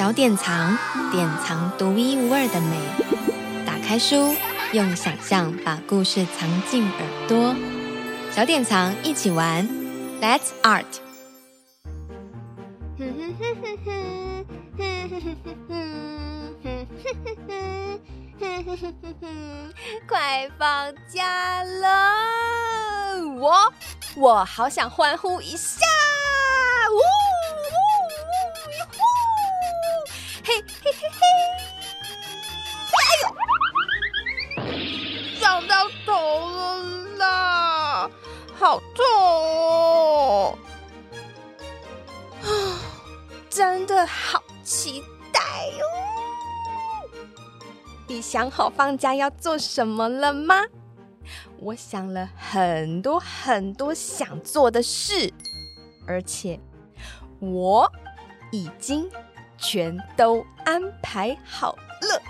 小典藏，典藏独一无二的美。打开书，用想象把故事藏进耳朵。小典藏，一起玩，Let's art。哼哼哼哼哼哼哼哼哼哼哼哼哼哼哼哼哼！快放假了，我我好想欢呼一下。想好放假要做什么了吗？我想了很多很多想做的事，而且我已经。全都安排好了。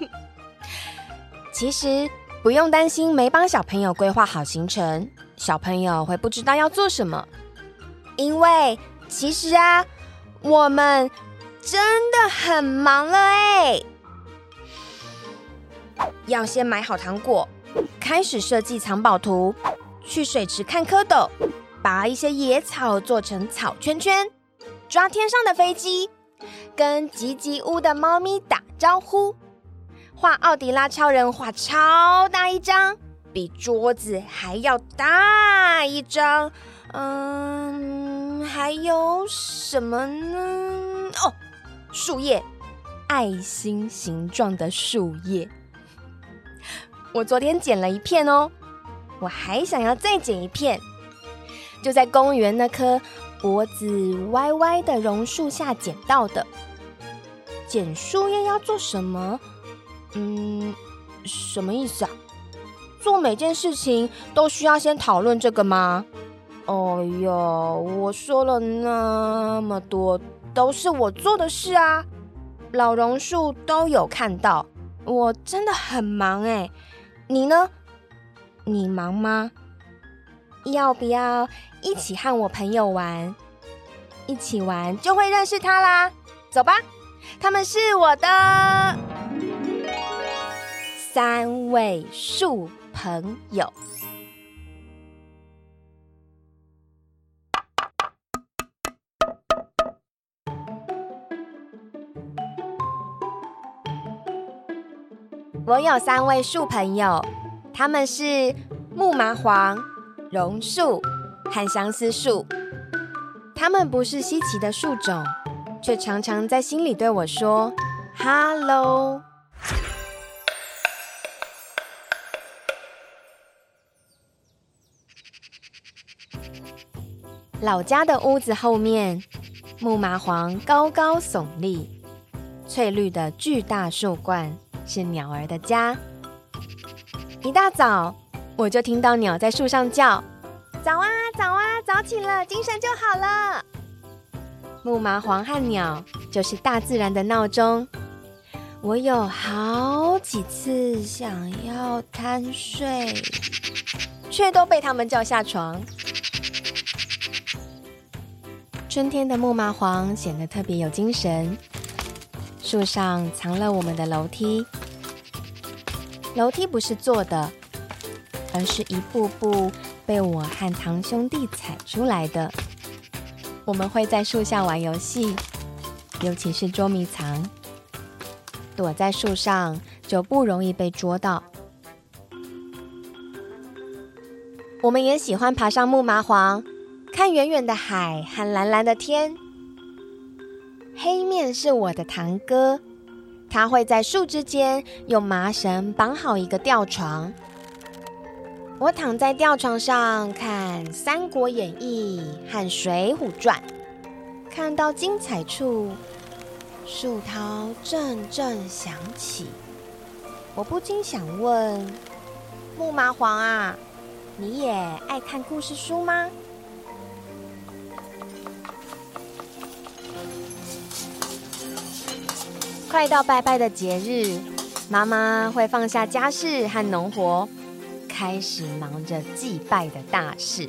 其实不用担心没帮小朋友规划好行程，小朋友会不知道要做什么。因为其实啊，我们真的很忙了哎。要先买好糖果，开始设计藏宝图，去水池看蝌蚪，拔一些野草做成草圈圈，抓天上的飞机。跟吉吉屋的猫咪打招呼，画奥迪拉超人，画超大一张，比桌子还要大一张。嗯，还有什么呢？哦，树叶，爱心形状的树叶。我昨天捡了一片哦，我还想要再捡一片，就在公园那棵。脖子歪歪的榕树下捡到的，捡树叶要做什么？嗯，什么意思啊？做每件事情都需要先讨论这个吗？哦哟，我说了那么多，都是我做的事啊，老榕树都有看到，我真的很忙哎，你呢？你忙吗？要不要一起和我朋友玩？一起玩就会认识他啦。走吧，他们是我的三位数朋友。我有三位树朋友，他们是木麻黄。榕树和相思树，他们不是稀奇的树种，却常常在心里对我说：“Hello。”老家的屋子后面，木麻黄高高耸立，翠绿的巨大树冠是鸟儿的家。一大早。我就听到鸟在树上叫：“早啊，早啊，早起了，精神就好了。”木麻黄和鸟就是大自然的闹钟。我有好几次想要贪睡，却都被他们叫下床。春天的木麻黄显得特别有精神。树上藏了我们的楼梯，楼梯不是坐的。而是一步步被我和堂兄弟踩出来的。我们会在树下玩游戏，尤其是捉迷藏，躲在树上就不容易被捉到。我们也喜欢爬上木麻黄，看远远的海和蓝蓝的天。黑面是我的堂哥，他会在树枝间用麻绳绑好一个吊床。我躺在吊床上看《三国演义》和《水浒传》，看到精彩处，树涛阵阵响起。我不禁想问：木麻黄啊，你也爱看故事书吗？快到拜拜的节日，妈妈会放下家事和农活。开始忙着祭拜的大事。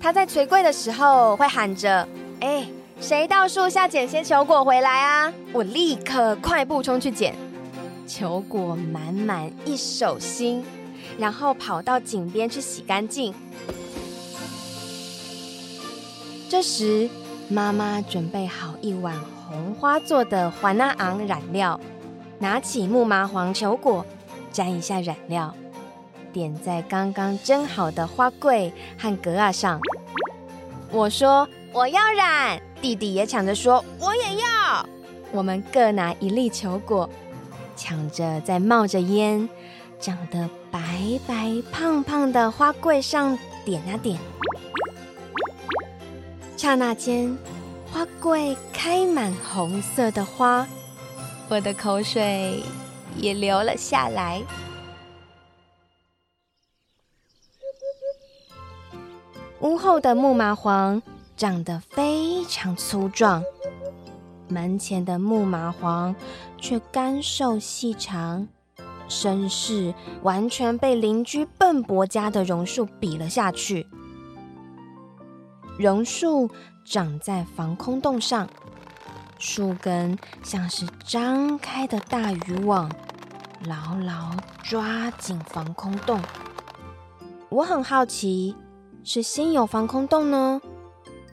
她在捶柜的时候会喊着：“哎，谁到树下捡些球果回来啊？我立刻快步冲去捡，球果满满一手心，然后跑到井边去洗干净。这时，妈妈准备好一碗红花做的环那昂染料，拿起木麻黄球果，沾一下染料。点在刚刚蒸好的花柜和格啊上。我说我要染，弟弟也抢着说我也要。我们各拿一粒球果，抢着在冒着烟、长得白白胖胖的花柜上点啊点。刹那间，花柜开满红色的花，我的口水也流了下来。屋后的木麻黄长得非常粗壮，门前的木麻黄却干瘦细长，身势完全被邻居笨伯家的榕树比了下去。榕树长在防空洞上，树根像是张开的大渔网，牢牢抓紧防空洞。我很好奇。是先有防空洞呢，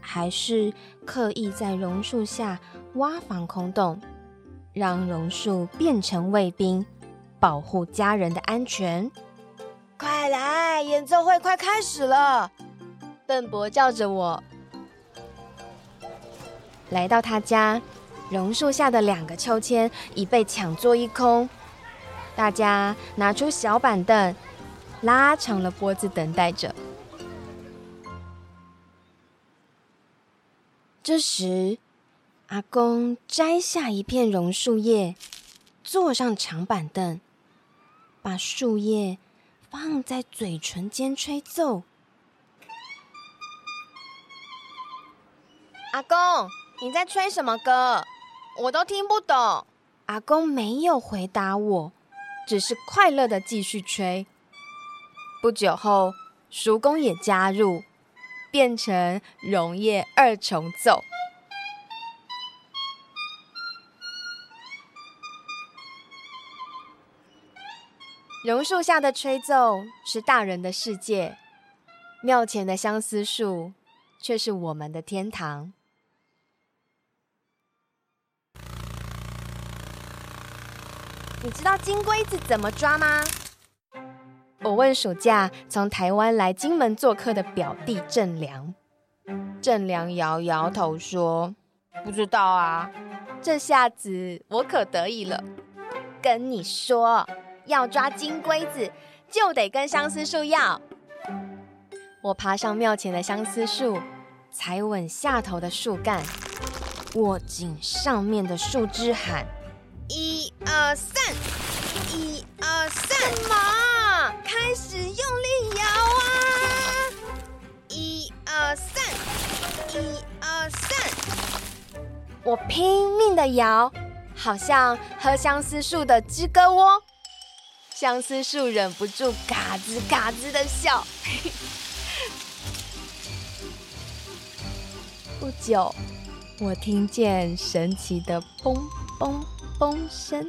还是刻意在榕树下挖防空洞，让榕树变成卫兵，保护家人的安全？快来，演奏会快开始了！笨伯叫着我，来到他家，榕树下的两个秋千已被抢座一空，大家拿出小板凳，拉长了脖子等待着。这时，阿公摘下一片榕树叶，坐上长板凳，把树叶放在嘴唇间吹奏。阿公，你在吹什么歌？我都听不懂。阿公没有回答我，只是快乐地继续吹。不久后，叔公也加入。变成榕叶二重奏。榕树下的吹奏是大人的世界，庙前的相思树却是我们的天堂。你知道金龟子怎么抓吗？我问暑假从台湾来金门做客的表弟郑良，郑良摇摇头说：“不知道啊。”这下子我可得意了。跟你说，要抓金龟子，就得跟相思树要。我爬上庙前的相思树，踩稳下头的树干，握紧上面的树枝，喊：“一二三，一二三，什么？”开始用力摇啊！一二三，一二三，我拼命的摇，好像喝相思树的知歌窝。相思树忍不住嘎吱嘎吱的笑。不久，我听见神奇的嘣嘣风声。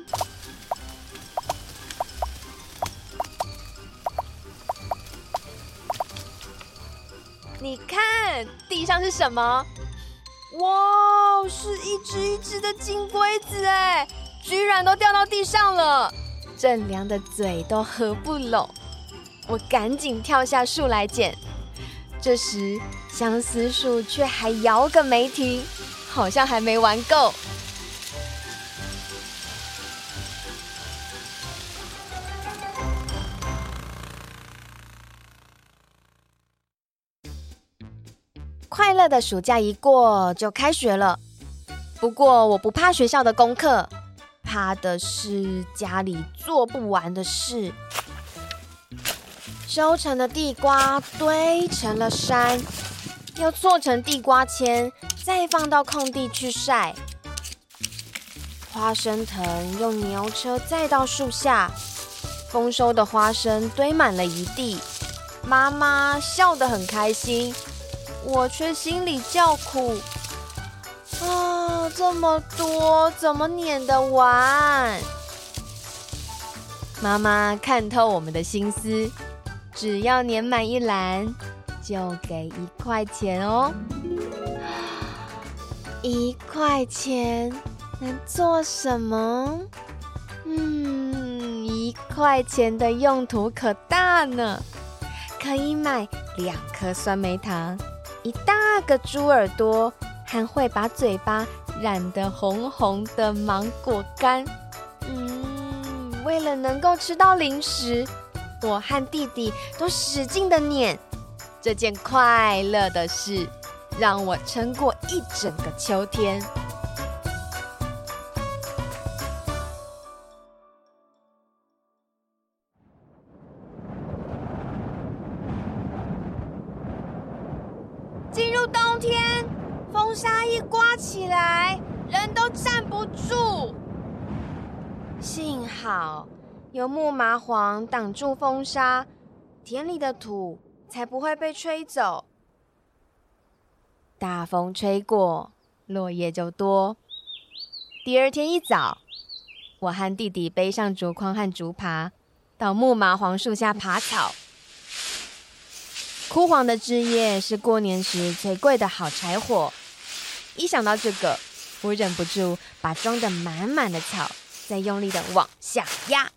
你看地上是什么？哇，是一只一只的金龟子哎，居然都掉到地上了！正良的嘴都合不拢，我赶紧跳下树来捡。这时相思树却还摇个没停，好像还没玩够。的暑假一过就开学了，不过我不怕学校的功课，怕的是家里做不完的事。收成的地瓜堆成了山，要做成地瓜签，再放到空地去晒。花生藤用牛车载到树下，丰收的花生堆满了一地，妈妈笑得很开心。我却心里叫苦，啊这么多，怎么碾得完？妈妈看透我们的心思，只要碾满一篮，就给一块钱哦。一块钱能做什么？嗯，一块钱的用途可大呢，可以买两颗酸梅糖，一大个猪耳朵，还会把嘴巴染得红红的芒果干。嗯，为了能够吃到零食，我和弟弟都使劲的撵这件快乐的事。让我撑过一整个秋天。好有木麻黄挡住风沙，田里的土才不会被吹走。大风吹过，落叶就多。第二天一早，我和弟弟背上竹筐和竹耙，到木麻黄树下爬草。枯黄的枝叶是过年时最贵的好柴火。一想到这个，我忍不住把装得满满的草再用力的往下压。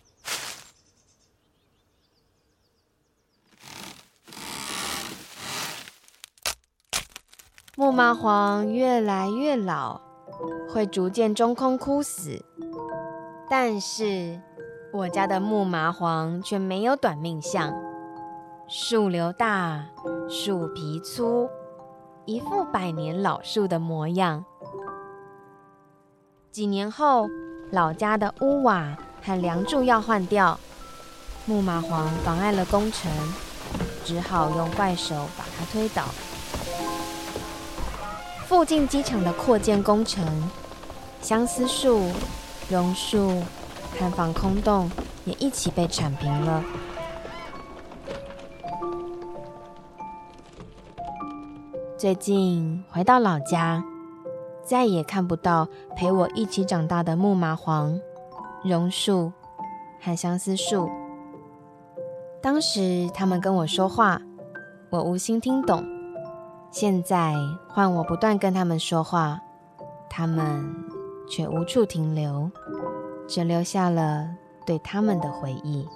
木麻黄越来越老，会逐渐中空枯死。但是我家的木麻黄却没有短命相，树瘤大，树皮粗，一副百年老树的模样。几年后，老家的屋瓦和梁柱要换掉，木麻黄妨碍了工程，只好用怪手把它推倒。附近机场的扩建工程，相思树、榕树和防空洞也一起被铲平了。最近回到老家，再也看不到陪我一起长大的木麻黄、榕树和相思树。当时他们跟我说话，我无心听懂。现在换我不断跟他们说话，他们却无处停留，只留下了对他们的回忆。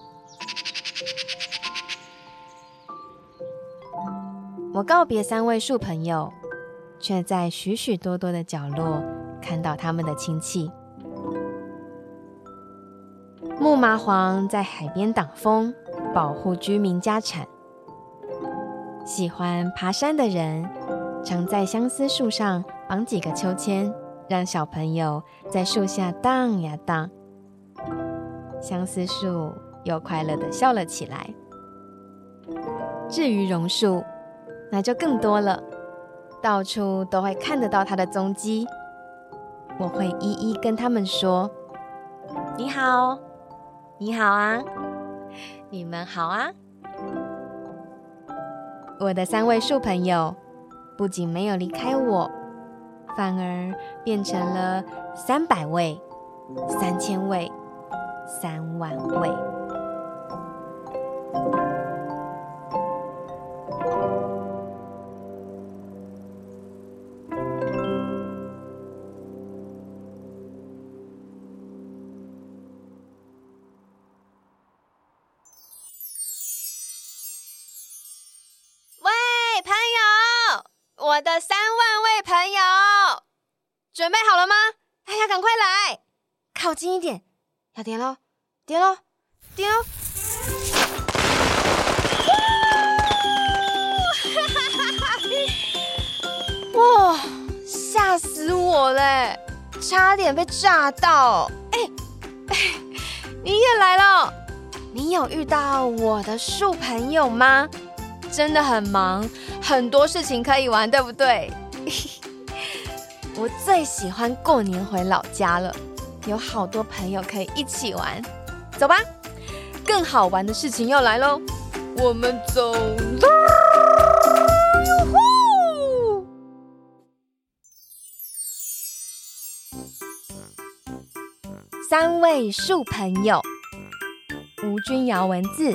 我告别三位树朋友，却在许许多多的角落看到他们的亲戚。木麻黄在海边挡风，保护居民家产。喜欢爬山的人，常在相思树上绑几个秋千，让小朋友在树下荡呀荡。相思树又快乐地笑了起来。至于榕树，那就更多了，到处都会看得到他的踪迹。我会一一跟他们说：“你好，你好啊，你们好啊。”我的三位树朋友，不仅没有离开我，反而变成了三百位、三千位、三万位。的三万位朋友，准备好了吗？大家赶快来，靠近一点，要点喽，点喽，点喽！哇，吓死我嘞，差点被炸到！哎哎，你也来了？你有遇到我的树朋友吗？真的很忙。很多事情可以玩，对不对？我最喜欢过年回老家了，有好多朋友可以一起玩。走吧，更好玩的事情要来喽！我们走啦！三位树朋友，吴君瑶文字，